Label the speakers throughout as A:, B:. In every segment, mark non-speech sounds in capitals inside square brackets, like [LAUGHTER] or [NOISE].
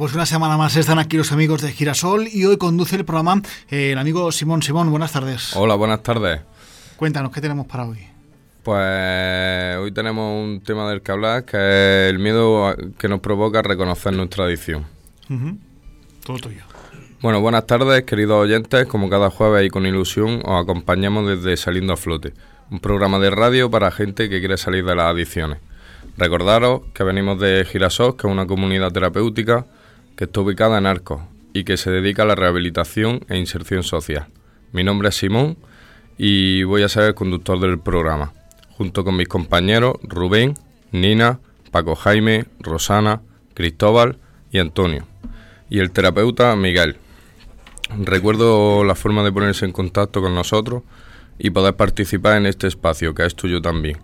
A: pues una semana más están aquí los amigos de Girasol y hoy conduce el programa eh, el amigo Simón. Simón, buenas tardes.
B: Hola, buenas tardes.
A: Cuéntanos, ¿qué tenemos para hoy?
B: Pues hoy tenemos un tema del que hablar, que es el miedo que nos provoca reconocer nuestra adicción.
A: Todo tuyo.
B: Bueno, buenas tardes, queridos oyentes. Como cada jueves y con ilusión, os acompañamos desde Saliendo a Flote, un programa de radio para gente que quiere salir de las adicciones. Recordaros que venimos de Girasol, que es una comunidad terapéutica que está ubicada en Arcos y que se dedica a la rehabilitación e inserción social. Mi nombre es Simón y voy a ser el conductor del programa, junto con mis compañeros Rubén, Nina, Paco Jaime, Rosana, Cristóbal y Antonio, y el terapeuta Miguel. Recuerdo la forma de ponerse en contacto con nosotros y poder participar en este espacio, que es tuyo también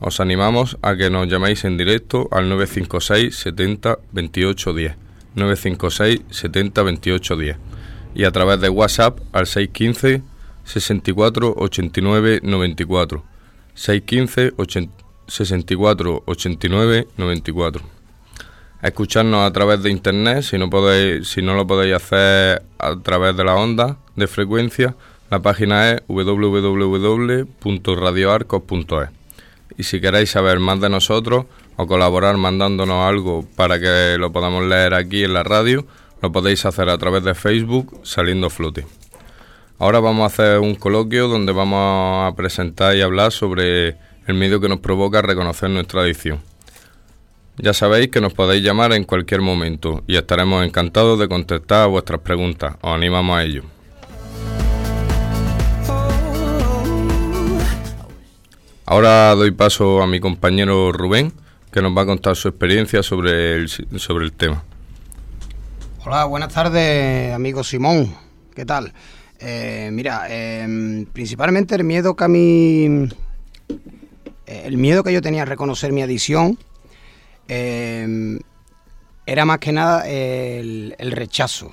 B: os animamos a que nos llaméis en directo al 956 70 28 10. 956 70 28 10. Y a través de WhatsApp al 615 64 89 94. 615 64 89 94. Escucharnos a través de internet, si no, podéis, si no lo podéis hacer a través de la onda de frecuencia, la página es www.radioarcos.es y si queréis saber más de nosotros o colaborar mandándonos algo para que lo podamos leer aquí en la radio, lo podéis hacer a través de Facebook saliendo flote. Ahora vamos a hacer un coloquio donde vamos a presentar y hablar sobre el miedo que nos provoca reconocer nuestra adicción. Ya sabéis que nos podéis llamar en cualquier momento y estaremos encantados de contestar a vuestras preguntas. Os animamos a ello. Ahora doy paso a mi compañero Rubén, que nos va a contar su experiencia sobre el, sobre el tema.
C: Hola, buenas tardes, amigo Simón. ¿Qué tal? Eh, mira, em, principalmente el miedo que a mí. Eh, el miedo que yo tenía a reconocer mi adicción em, era más que nada el rechazo.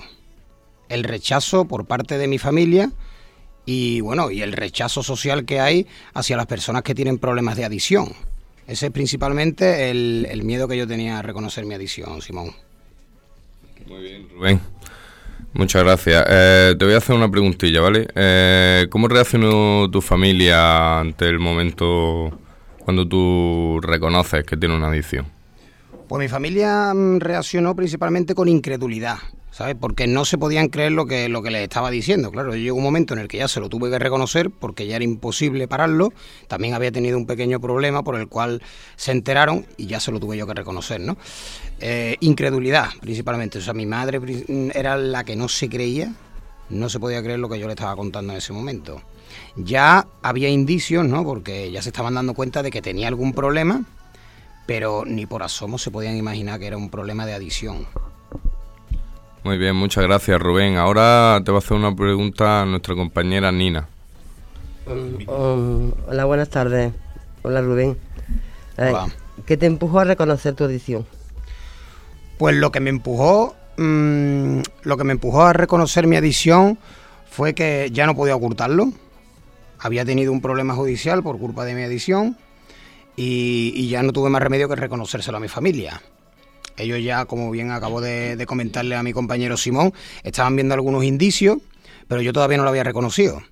C: El rechazo por parte de mi familia y bueno, y el rechazo social que hay hacia las personas que tienen problemas de adicción. Ese es principalmente el, miedo que yo tenía a reconocer mi adicción, Simón.
B: Muy bien, Rubén. Muchas gracias. Eh, te voy a hacer una preguntilla, ¿vale? Eh, ¿Cómo reaccionó tu familia ante el momento cuando tú reconoces que tiene una adicción?
C: Pues mi familia mm, reaccionó principalmente con incredulidad. ¿Sabes? Porque no se podían creer lo que, lo que les estaba diciendo. Claro, llegó un momento en el que ya se lo tuve que reconocer porque ya era imposible pararlo. También había tenido un pequeño problema por el cual se enteraron y ya se lo tuve yo que reconocer, ¿no? Eh, incredulidad, principalmente. O sea, mi madre era la que no se creía, no se podía creer lo que yo le estaba contando en ese momento. Ya había indicios, ¿no? Porque ya se estaban dando cuenta de que tenía algún problema, pero ni por asomo se podían imaginar que era un problema de adicción.
B: Muy bien, muchas gracias Rubén. Ahora te va a hacer una pregunta a nuestra compañera Nina.
D: Um, um, hola, buenas tardes. Hola Rubén. Eh, ¿Qué te empujó a reconocer tu adicción?
C: Pues lo que me empujó, mm, lo que me empujó a reconocer mi adicción fue que ya no podía ocultarlo. Había tenido un problema judicial por culpa de mi adicción y, y ya no tuve más remedio que reconocérselo a mi familia. Ellos ya, como bien acabo de, comentarle a mi compañero Simón, estaban viendo algunos indicios, pero yo todavía no lo había reconocido.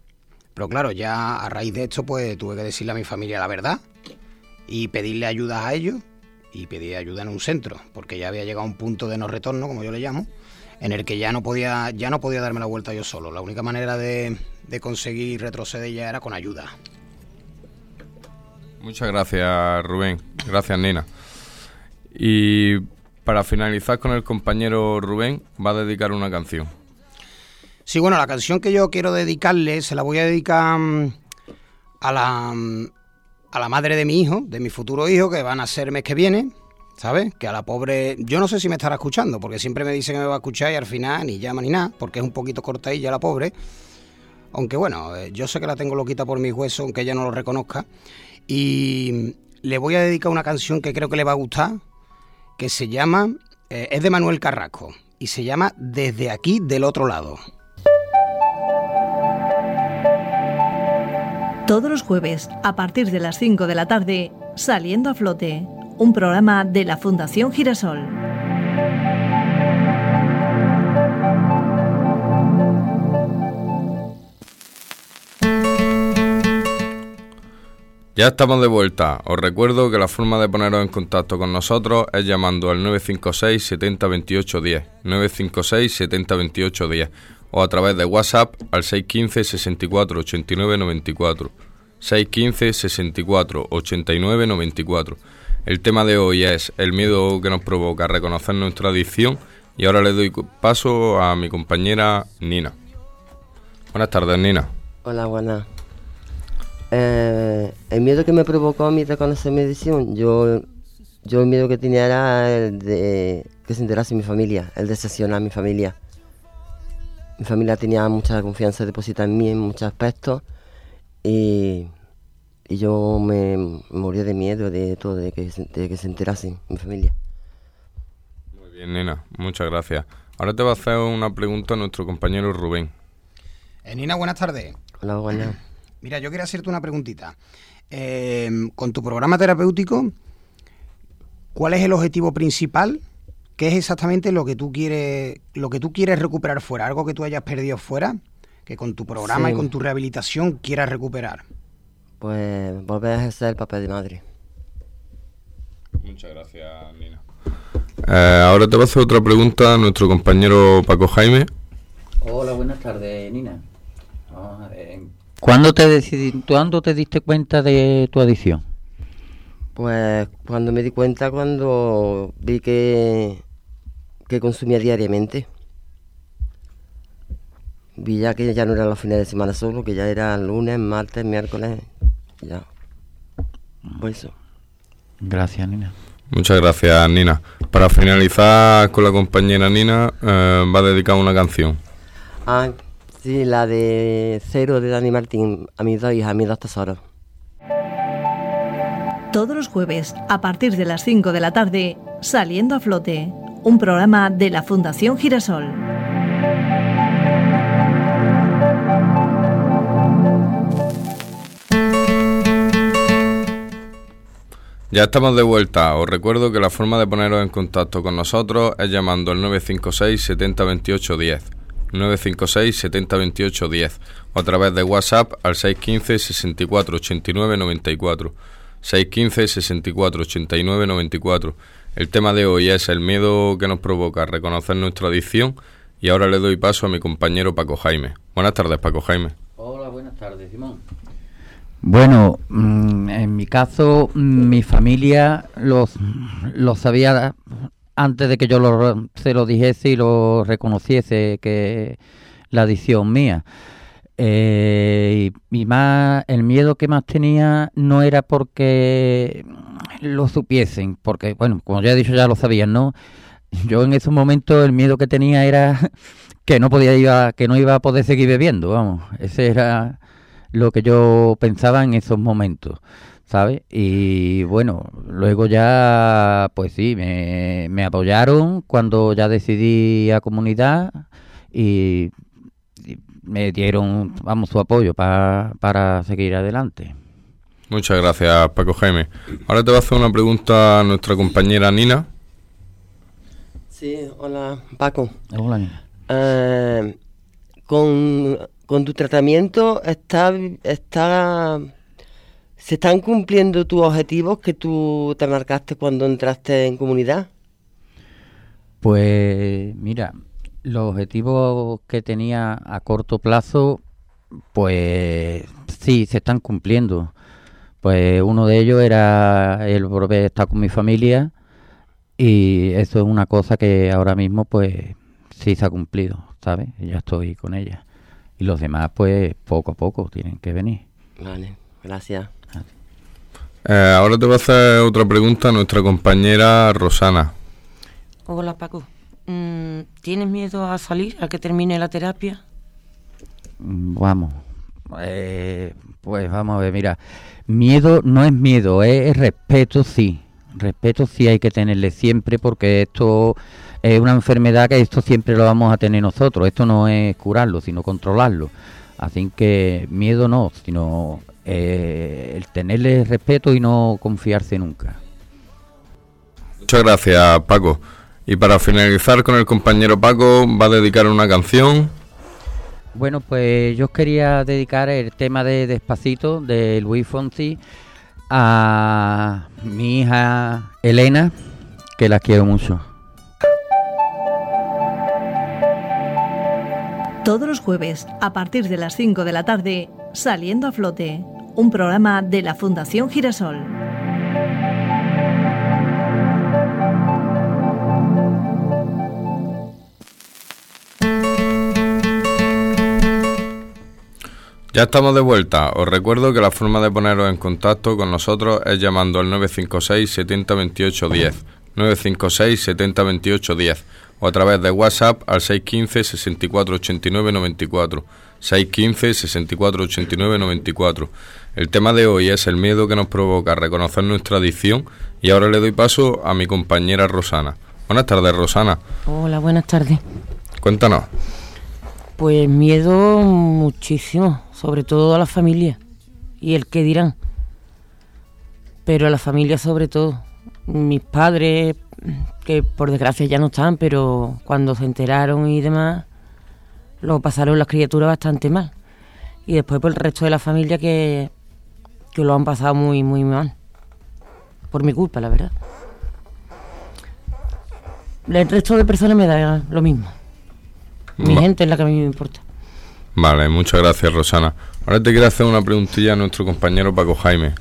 C: Pero claro, ya a raíz de esto, pues tuve que decirle a mi familia la verdad y pedirle ayuda a ellos y pedir ayuda en un centro, porque ya había llegado a un punto de no retorno, como yo le llamo, en el que ya no podía, ya no podía darme la vuelta yo solo. La única manera de, de conseguir retroceder ya era con ayuda.
B: Muchas gracias, Rubén. Gracias, Nina. Y para finalizar con el compañero Rubén, va a dedicar una canción.
C: Sí, bueno, la canción que yo quiero dedicarle se la voy a dedicar mm, a la, mm, a la madre de mi hijo, de mi futuro hijo, que van a ser mes que viene, ¿sabes? Que a la pobre, yo no sé si me estará escuchando, porque siempre me dice que me va a escuchar y al final ni llama ni nada, porque es un poquito cortadilla la pobre. Aunque bueno, eh, yo sé que la tengo loquita por mis huesos, aunque ella no lo reconozca. Y mm, le voy a dedicar una canción que creo que le va a gustar, que se llama, eh, es de Manuel Carrasco y se llama Desde aquí del otro lado.
E: Todos los jueves, a partir de las 5 de la tarde, Saliendo a Flote, un programa de la Fundación Girasol.
B: Ya estamos de vuelta. Os recuerdo que la forma de poneros en contacto con nosotros es llamando al 956 70 28 10, 956 70 28 10 o a través de WhatsApp al 615 64 89 94. 615 64 89 94. El tema de hoy es el miedo que nos provoca reconocer nuestra adicción y ahora le doy paso a mi compañera Nina. Buenas tardes, Nina.
D: Hola, buenas. Eh, el miedo que me provocó a mí reconocer mi adicción, yo, yo el miedo que tenía era el de que se enterase mi familia, el de sesionar a mi familia. Mi familia tenía mucha confianza depositada en mí en muchos aspectos y, y yo me moría de miedo de todo, de que, de que se enterasen mi familia.
B: Muy bien, nena, muchas gracias. Ahora te va a hacer una pregunta a nuestro compañero Rubén.
C: Eh, Nina, buenas tardes.
D: Hola, buenas.
C: Mira, yo quería hacerte una preguntita. Eh, con tu programa terapéutico, ¿cuál es el objetivo principal? ¿Qué es exactamente lo que tú quieres, lo que tú quieres recuperar fuera? Algo que tú hayas perdido fuera, que con tu programa
D: Sí.
C: y con tu rehabilitación quieras recuperar.
D: Pues volver a ejercer el papel de madre.
B: Muchas gracias, Nina. Eh, ahora te va a hacer otra pregunta a nuestro compañero Paco Jaime.
F: Hola, buenas tardes, Nina. ¿Cuándo te, decidi- ¿Cuándo te diste cuenta de tu adicción?
D: Pues cuando me di cuenta, cuando vi que, que consumía diariamente. Vi ya que ya no eran los fines de semana solo, que ya era lunes, martes, miércoles, ya. Por eso.
F: Gracias, Nina.
B: Muchas gracias, Nina. Para finalizar con la compañera Nina, eh, va a dedicar una canción.
D: Ah, sí, la de Cero de Dani Martín, a mis dos hijas, a mis dos tesoros.
E: Todos los jueves, a partir de las 5 de la tarde, Saliendo a Flote, un programa de la Fundación Girasol.
B: Ya estamos de vuelta. Os recuerdo que la forma de poneros en contacto con nosotros es llamando al 956 70 28 10. 956 70 28 10 o a través de WhatsApp al 615 64 89 94. 615 64 89 94. El tema de hoy es el miedo que nos provoca reconocer nuestra adicción y ahora le doy paso a mi compañero Paco Jaime. Buenas tardes, Paco Jaime.
F: Hola, buenas tardes, Simón. Bueno, mm, en mi caso, mi familia lo, lo sabía antes de que yo lo, se lo dijese y lo reconociese que la adicción mía. Eh, y, y más, el miedo que más tenía no era porque lo supiesen, porque, bueno, como ya he dicho, ya lo sabían, ¿no? Yo en esos momentos el miedo que tenía era [LAUGHS] que no podía ir a- que no iba a poder seguir bebiendo, vamos. Ese era lo que yo pensaba en esos momentos, ¿sabes? Y bueno, luego ya, pues sí, me, me apoyaron cuando ya decidí a comunidad y, y me dieron, vamos, su apoyo pa- para seguir adelante.
B: Muchas gracias, Paco Jaime. Ahora te va a hacer una pregunta a nuestra compañera Nina.
D: Sí, hola, Paco.
F: Hola, niña.
D: Eh, con, con tu tratamiento está, está se están cumpliendo tus objetivos que tú te marcaste cuando entraste en comunidad.
F: Pues mira, los objetivos que tenía a corto plazo, pues sí, se están cumpliendo. Pues uno de ellos era el volver a estar con mi familia y eso es una cosa que ahora mismo pues sí se ha cumplido, ¿sabes? Ya estoy con ella. Y los demás pues poco a poco tienen que venir.
D: Vale, gracias.
B: Eh, ahora te va a hacer otra pregunta a nuestra compañera Rosana.
G: Hola Paco, Mm, ¿tienes miedo a salir, a que termine la terapia?
F: Mm, Vamos, eh, pues vamos a ver, mira, miedo no es miedo, es respeto sí, respeto sí hay que tenerle siempre porque esto es una enfermedad que esto siempre lo vamos a tener nosotros, esto no es curarlo, sino controlarlo, así que miedo no, sino eh, el tenerle respeto y no confiarse nunca.
B: Muchas gracias, Paco. Y para finalizar con el compañero Paco, va a dedicar una canción.
F: Bueno, pues yo os quería dedicar el tema de Despacito de Luis Fonsi a mi hija Elena, que la quiero mucho.
E: Todos los jueves, a partir de las 5 de la tarde, Saliendo a Flote, un programa de la Fundación Girasol.
B: Ya estamos de vuelta. Os recuerdo que la forma de poneros en contacto con nosotros es llamando al 956 70 28 10. 956 70 28 10 o a través de WhatsApp al 615 64 89 94. 615 64 89 94. El tema de hoy es el miedo que nos provoca reconocer nuestra adicción y ahora le doy paso a mi compañera Rosana. Buenas tardes, Rosana.
G: Hola, buenas tardes.
B: Cuéntanos.
G: Pues miedo muchísimo, sobre todo a la familia y el que dirán. Pero a la familia sobre todo. Mis padres, que por desgracia ya no están, pero cuando se enteraron y demás, lo pasaron las criaturas bastante mal. Y después por el resto de la familia que, que lo han pasado muy, muy mal. Por mi culpa, la verdad. El resto de personas me da lo mismo. Mi
B: Va-
G: gente es la que a mí me importa.
B: Vale, muchas gracias, Rosana. Ahora te quiero hacer una preguntilla a nuestro compañero Paco Jaime.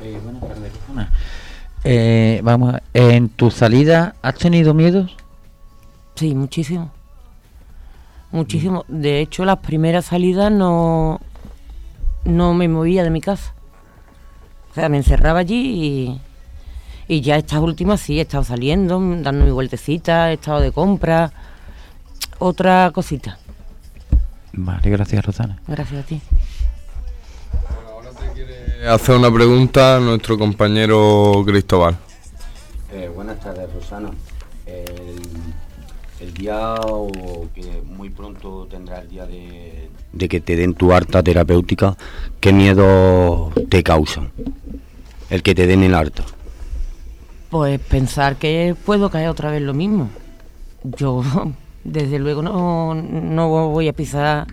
F: buenas tardes, Rosana. Eh, vamos, a- ¿en tu salida has tenido miedos?
G: Sí, muchísimo. Muchísimo. De hecho, las primeras salidas no, no me movía de mi casa. O sea, me encerraba allí y, y ya estas últimas sí, he estado saliendo, dando mi vueltecita, he estado de compra. Otra cosita.
F: Vale, gracias, Rosana.
G: Gracias a ti.
B: Hace una pregunta a nuestro compañero Cristóbal.
H: Eh, buenas tardes, Rosana. El, el día o que muy pronto tendrá el día de, de que te den tu harta terapéutica, ¿qué miedo te causan? El que te den el harta.
G: Pues pensar que puedo caer otra vez lo mismo. Yo, [LAUGHS] desde luego, no, no voy a pisar,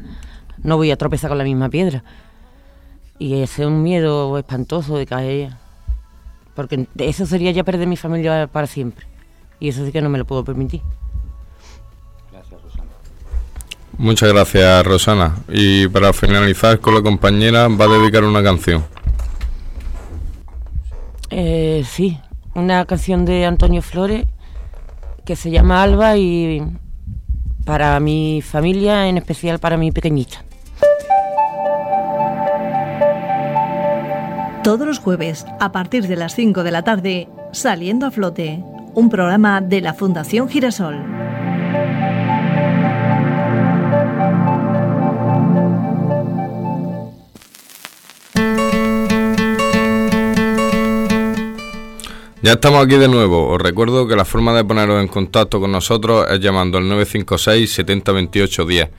G: no voy a tropezar con la misma piedra. Y ese es un miedo espantoso de caer. Porque eso sería ya perder mi familia para siempre. Y eso sí que no me lo puedo permitir.
B: Muchas gracias, Rosana. Y para finalizar con la compañera, va a dedicar una canción.
G: Eh, sí, una canción de Antonio Flores que se llama Alba y para mi familia, en especial para mi pequeñita.
E: Todos los jueves, a partir de las 5 de la tarde, Saliendo a Flote, un programa de la Fundación Girasol.
B: Ya estamos aquí de nuevo. Os recuerdo que la forma de poneros en contacto con nosotros es llamando al 956 70 28 10.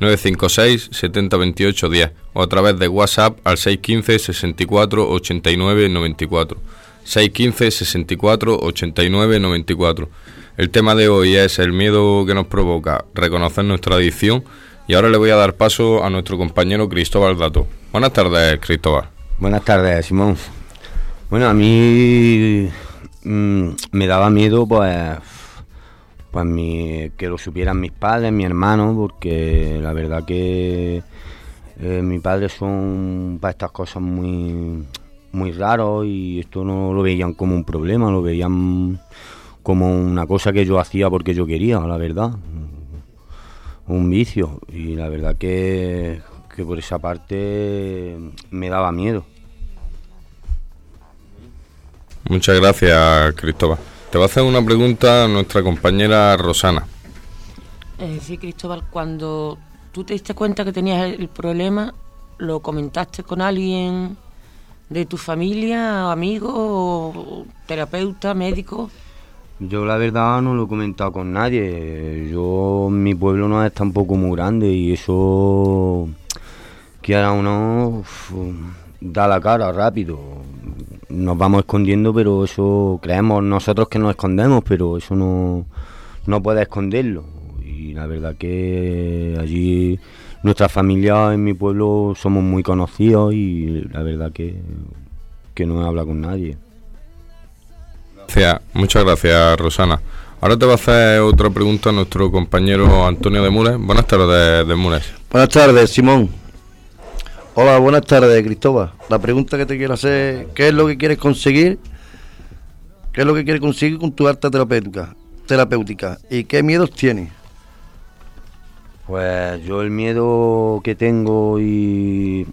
B: 956 70 28 10 o a través de WhatsApp al 615 64 89 94. 615 64 89 94. El tema de hoy es el miedo que nos provoca reconocer nuestra adicción y ahora le voy a dar paso a nuestro compañero Cristóbal Dato. Buenas tardes, Cristóbal.
H: Buenas tardes, Simón. Bueno, a mí mm, me daba miedo, pues, pues mi- que lo supieran mis padres, mi hermano, porque la verdad que eh, mis padres son para estas cosas muy, muy raros y esto no lo veían como un problema, lo veían como una cosa que yo hacía porque yo quería, la verdad. Un vicio. Y la verdad que, que por esa parte me daba miedo.
B: Muchas gracias, Cristóbal. Te va a hacer una pregunta a nuestra compañera Rosana.
G: Eh, sí, Cristóbal, cuando tú te diste cuenta que tenías el problema, ¿lo comentaste con alguien de tu familia, amigo, o terapeuta, médico?
H: Yo la verdad no lo he comentado con nadie. Yo, mi pueblo no es tampoco muy grande y eso, que ahora uno uf, da la cara rápido. Nos vamos escondiendo, pero eso creemos nosotros que nos escondemos, pero eso no, no puede esconderlo. Y la verdad que allí nuestra familia en mi pueblo somos muy conocidos y la verdad que porque no he hablado con nadie.
B: Gracias, muchas gracias, Rosana. Ahora te va a hacer otra pregunta a nuestro compañero Antonio de Mures. Buenas tardes, de Mures.
I: Buenas tardes, Simón. Hola, buenas tardes, Cristóbal. La pregunta que te quiero hacer, ¿qué es lo que quieres conseguir? ¿Qué es lo que quieres conseguir con tu arte terapéutica? terapéutica ¿Y qué miedos tienes?
H: Pues yo el miedo que tengo y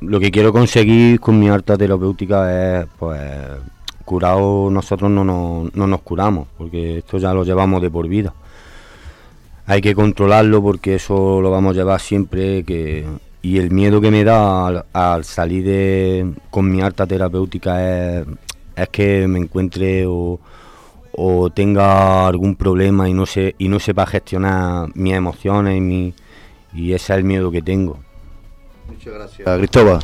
H: lo que quiero conseguir con mi arte terapéutica es, pues, curado nosotros no nos, no nos curamos, porque esto ya lo llevamos de por vida. Hay que controlarlo porque eso lo vamos a llevar siempre que y el miedo que me da al, salir de, con mi arte terapéutica es, es que me encuentre o, o, tenga algún problema y no se y no sepa gestionar mis emociones y, mi, y ese es el miedo que tengo.
I: Muchas gracias, Cristóbal.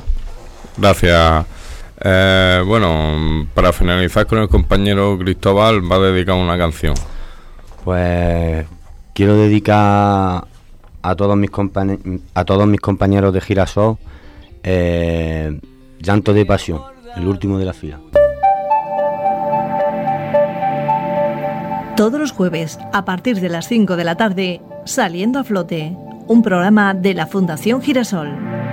B: Gracias. Eh, bueno, para finalizar con el compañero Cristóbal, va a dedicar una canción.
H: Pues quiero dedicar a todos mis, a todos mis compañeros de Girasol eh, Llanto de Pasión, el último de la fila.
E: Todos los jueves, a partir de las 5 de la tarde, Saliendo a Flote, un programa de la Fundación Girasol.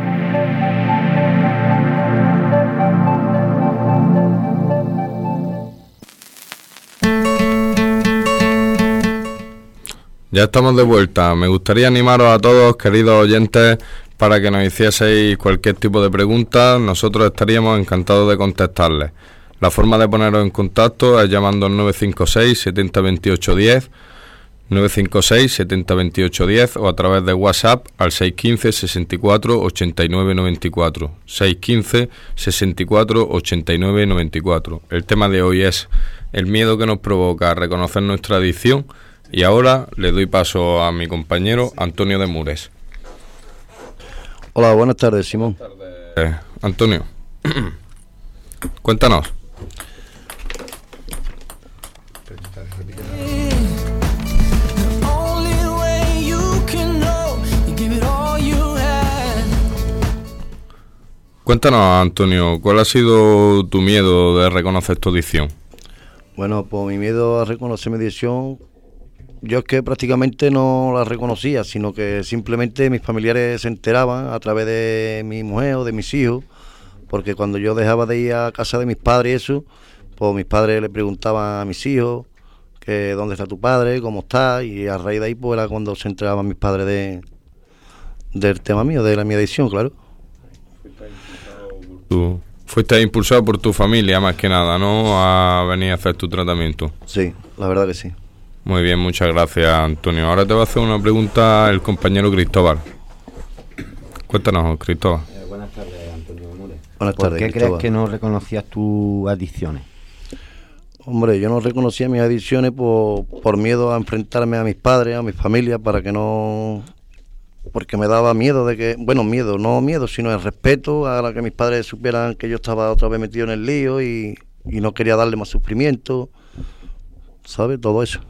B: Ya estamos de vuelta. Me gustaría animaros a todos, queridos oyentes, para que nos hicieseis cualquier tipo de pregunta. Nosotros estaríamos encantados de contestarles. La forma de poneros en contacto es llamando al 956 70 28 10, 956 70 28 10 o a través de WhatsApp al 615 64 89 94. 615 64 89 94. El tema de hoy es el miedo que nos provoca reconocer nuestra adicción y ahora le doy paso a mi compañero Antonio de Mures.
I: Hola, buenas tardes, Simón. Buenas
B: tardes. Antonio, [CLEARS THROAT] cuéntanos. Cuéntanos, Antonio, ¿cuál ha sido tu miedo de reconocer tu adicción?
I: Bueno, pues mi miedo a reconocer mi adicción yo es que prácticamente no la reconocía, sino que simplemente mis familiares se enteraban a través de mi mujer o de mis hijos, porque cuando yo dejaba de ir a casa de mis padres y eso, pues mis padres le preguntaban a mis hijos que dónde está tu padre, cómo está, y a raíz de ahí pues era cuando se enteraban mis padres de del tema mío, de la mi adicción, claro.
B: Tú fuiste impulsado por tu familia más que nada, ¿no? A venir a hacer tu tratamiento.
I: Sí, la verdad que sí.
B: Muy bien, muchas gracias, Antonio. Ahora te va a hacer una pregunta el compañero Cristóbal. Cuéntanos, Cristóbal.
H: Eh, buenas tardes, Antonio Buenas ¿Por qué crees que no reconocías tus adicciones?
I: Hombre, yo no reconocía mis adicciones por, por miedo a enfrentarme a mis padres, a mis familias, para que no porque me daba miedo de que, bueno, miedo, no miedo, sino el respeto a la que mis padres supieran que yo estaba otra vez metido en el lío y, y no quería darle más sufrimiento, ¿sabes? Todo eso.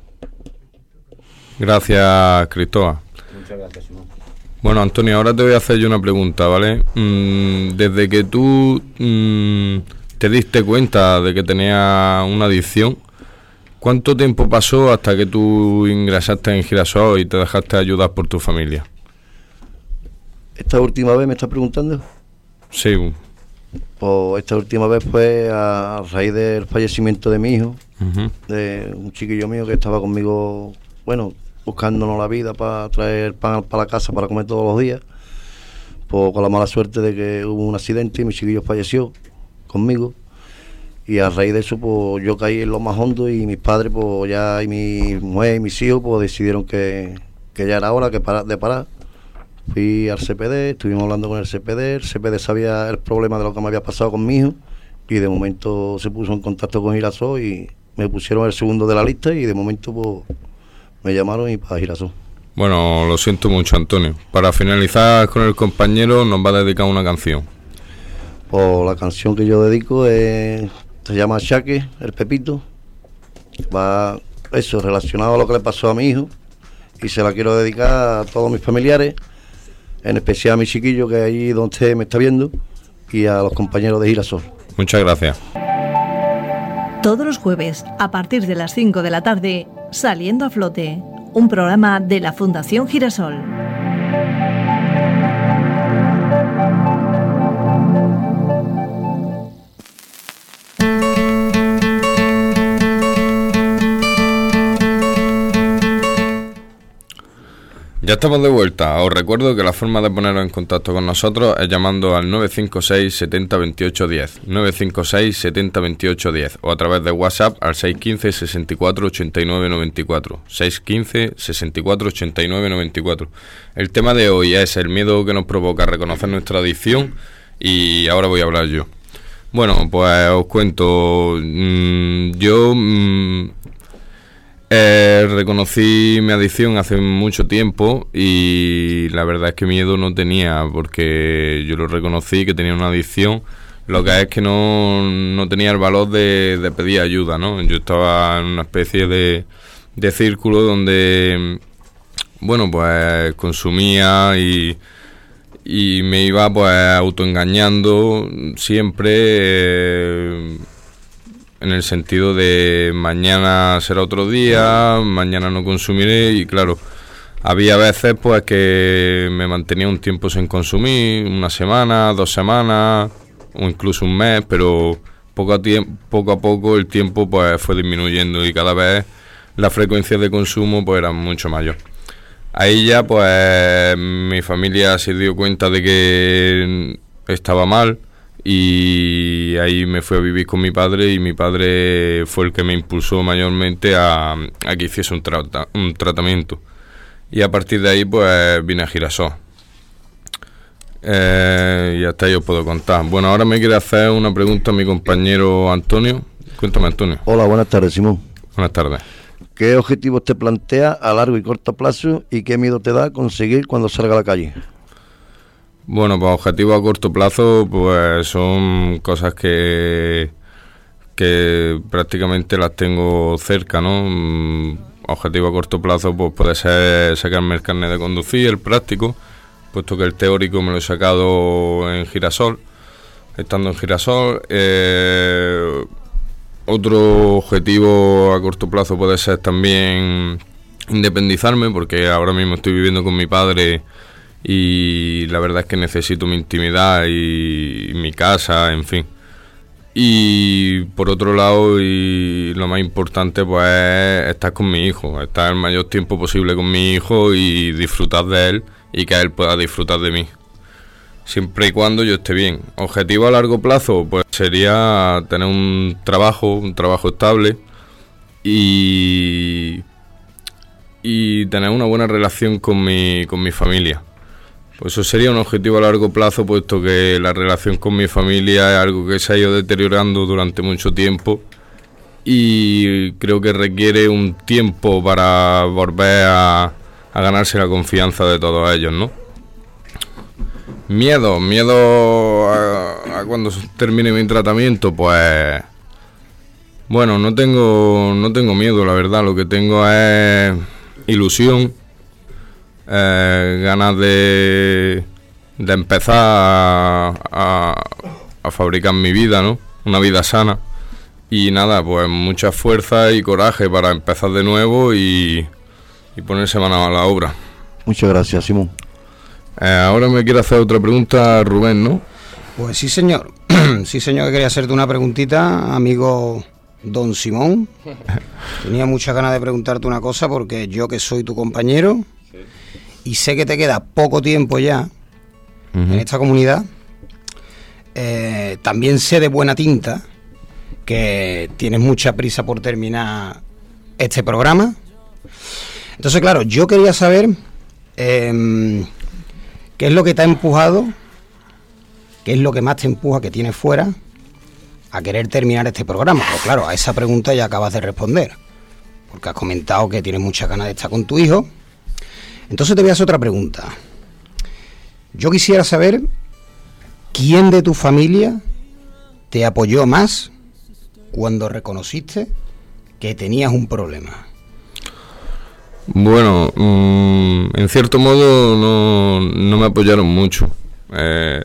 B: Gracias, Cristóbal.
H: Muchas gracias, Simón.
B: Bueno, Antonio, ahora te voy a hacer yo una pregunta, ¿vale? Mm, desde que tú mm, te diste cuenta de que tenía una adicción, ¿cuánto tiempo pasó hasta que tú ingresaste en Girasol y te dejaste ayudar por tu familia?
I: ¿Esta última vez me estás preguntando?
B: Sí.
I: Pues esta última vez fue a raíz del fallecimiento de mi hijo, de un chiquillo mío que estaba conmigo, bueno, buscándonos la vida para traer pan para la casa para comer todos los días. Pues con la mala suerte de que hubo un accidente y mi chiquillo falleció conmigo. Y a raíz de eso, pues yo caí en lo más hondo y mis padres, pues ya, y mi mujer y mis hijos, pues decidieron que, ya era hora que para, de parar. Fui al CPD, estuvimos hablando con el CPD, el CPD sabía el problema de lo que me había pasado con mi hijo y de momento se puso en contacto con Girasol y me pusieron el segundo de la lista y de momento pues me llamaron y para Girasol.
B: Bueno, lo siento mucho, Antonio. Para finalizar con el compañero, nos va a dedicar una canción.
I: Pues la canción que yo dedico es, se llama Chaque, el Pepito. Va eso, relacionado a lo que le pasó a mi hijo. Y se la quiero dedicar a todos mis familiares, en especial a mi chiquillo que es allí donde usted me está viendo, y a los compañeros de Girasol.
B: Muchas gracias.
E: Todos los jueves, a partir de las 5 de la tarde, Saliendo a Flote, un programa de la Fundación Girasol.
B: Ya estamos de vuelta. Os recuerdo que la forma de poneros en contacto con nosotros es llamando al 956 70 28 10, 956 70 28 10 o a través de WhatsApp al 615 64 89 94, 615 64 89 94. El tema de hoy es el miedo que nos provoca reconocer nuestra adicción y ahora voy a hablar yo. Bueno, pues os cuento. Mm, yo mm, eh, reconocí mi adicción hace mucho tiempo y la verdad es que miedo no tenía porque yo lo reconocí que tenía una adicción. Lo que es que no, no tenía el valor de, pedir ayuda, ¿no? Yo estaba en una especie de, de círculo donde, bueno, pues consumía y, y me iba pues autoengañando siempre. Eh, en el sentido de mañana será otro día, mañana no consumiré y claro, había veces pues que me mantenía un tiempo sin consumir, una semana, dos semanas o incluso un mes, pero poco a, poco, el tiempo pues fue disminuyendo y cada vez la frecuencia de consumo pues era mucho mayor. Ahí ya pues mi familia se dio cuenta de que estaba mal y ahí me fui a vivir con mi padre y mi padre fue el que me impulsó mayormente a, que hiciese un, un tratamiento. Y a partir de ahí pues vine a Girasol. Eh, y hasta ahí os puedo contar. Bueno, ahora me quiere hacer una pregunta a mi compañero Antonio. Cuéntame, Antonio.
I: Hola, buenas tardes, Simón.
B: Buenas tardes.
I: ¿Qué objetivos te plantea a largo y corto plazo y qué miedo te da conseguir cuando salga a la calle?
B: Bueno, pues objetivos a corto plazo, pues son cosas que, que prácticamente las tengo cerca, ¿no? Mm, objetivo a corto plazo, pues puede ser sacarme el carnet de conducir, el práctico, puesto que el teórico me lo he sacado en Girasol, estando en Girasol. Eh, otro objetivo a corto plazo puede ser también independizarme, porque ahora mismo estoy viviendo con mi padre y la verdad es que necesito mi intimidad y, mi casa, en fin. Y por otro lado, y lo más importante, pues es estar con mi hijo, estar el mayor tiempo posible con mi hijo y disfrutar de él y que él pueda disfrutar de mí. Siempre y cuando yo esté bien. Objetivo a largo plazo, pues sería tener un trabajo, un trabajo estable y, y tener una buena relación con mi, con mi familia pues eso sería un objetivo a largo plazo, puesto que la relación con mi familia es algo que se ha ido deteriorando durante mucho tiempo y creo que requiere un tiempo para volver a, ganarse la confianza de todos ellos, ¿no? Miedo, miedo a, a, cuando termine mi tratamiento, pues bueno, no tengo no tengo miedo, la verdad, lo que tengo es ilusión eh, ganas de, de empezar a, a, fabricar mi vida, ¿no? Una vida sana. Y nada, pues mucha fuerza y coraje para empezar de nuevo y, y ponerse mano a la obra.
I: Muchas gracias, Simón.
B: Eh, ahora me quiere hacer otra pregunta Rubén, ¿no?
C: Pues sí, señor. [CLEARS THROAT] sí, señor, que quería hacerte una preguntita, amigo don Simón. [LAUGHS] Tenía muchas ganas de preguntarte una cosa porque yo que soy tu compañero, y sé que te queda poco tiempo ya en esta comunidad, eh, también sé de buena tinta que tienes mucha prisa por terminar este programa. Entonces, claro, yo quería saber em, qué es lo que te ha empujado, qué es lo que más te empuja que tienes fuera a querer terminar este programa. Pues claro, a esa pregunta ya acabas de responder, porque has comentado que tienes muchas ganas de estar con tu hijo entonces te voy a hacer otra pregunta. Yo quisiera saber quién de tu familia te apoyó más cuando reconociste que tenías un problema.
B: Bueno, mm, en cierto modo no, me apoyaron mucho. Eh,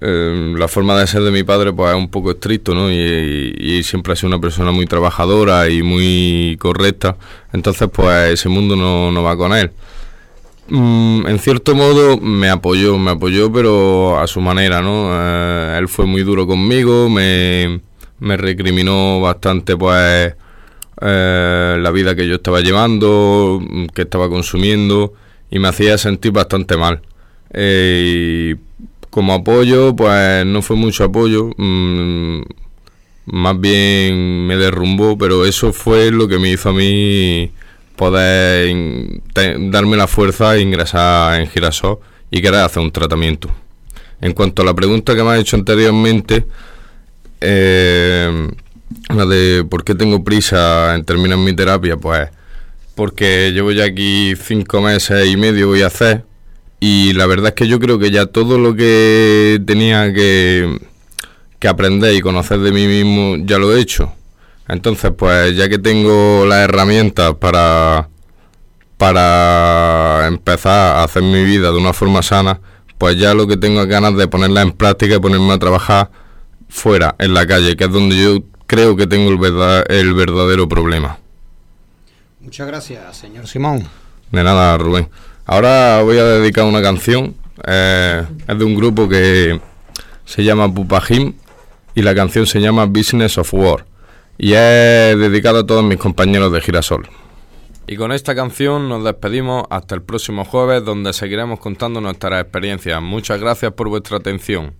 B: eh, la forma de ser de mi padre pues es un poco estricto, ¿no? Y, siempre ha sido una persona muy trabajadora y muy correcta. Entonces, pues ese mundo no, no va con él. Mm, en cierto modo me apoyó, me apoyó, pero a su manera, ¿no? Eh, él fue muy duro conmigo, me, me recriminó bastante, pues, eh, la vida que yo estaba llevando, que estaba consumiendo, y me hacía sentir bastante mal. y como apoyo, pues no fue mucho apoyo, mm, más bien me derrumbó, pero eso fue lo que me hizo a mí poder darme la fuerza e ingresar en Girasol y querer hacer un tratamiento. En cuanto a la pregunta que me has hecho anteriormente, eh, la de por qué tengo prisa en terminar mi terapia, pues porque llevo ya aquí cinco meses y medio voy a hacer y la verdad es que yo creo que ya todo lo que tenía que, que aprender y conocer de mí mismo ya lo he hecho. Entonces, pues ya que tengo las herramientas para, para empezar a hacer mi vida de una forma sana, pues ya lo que tengo es ganas de ponerla en práctica y ponerme a trabajar fuera, en la calle, que es donde yo creo que tengo el, el verdadero problema.
C: Muchas gracias, señor Simón.
B: De nada, Rubén. Ahora voy a dedicar una canción. Eh, es de un grupo que se llama Pupajim y la canción se llama Business of War. Y es dedicada a todos mis compañeros de Girasol. Y con esta canción nos despedimos hasta el próximo jueves donde seguiremos contando nuestras experiencias. Muchas gracias por vuestra atención.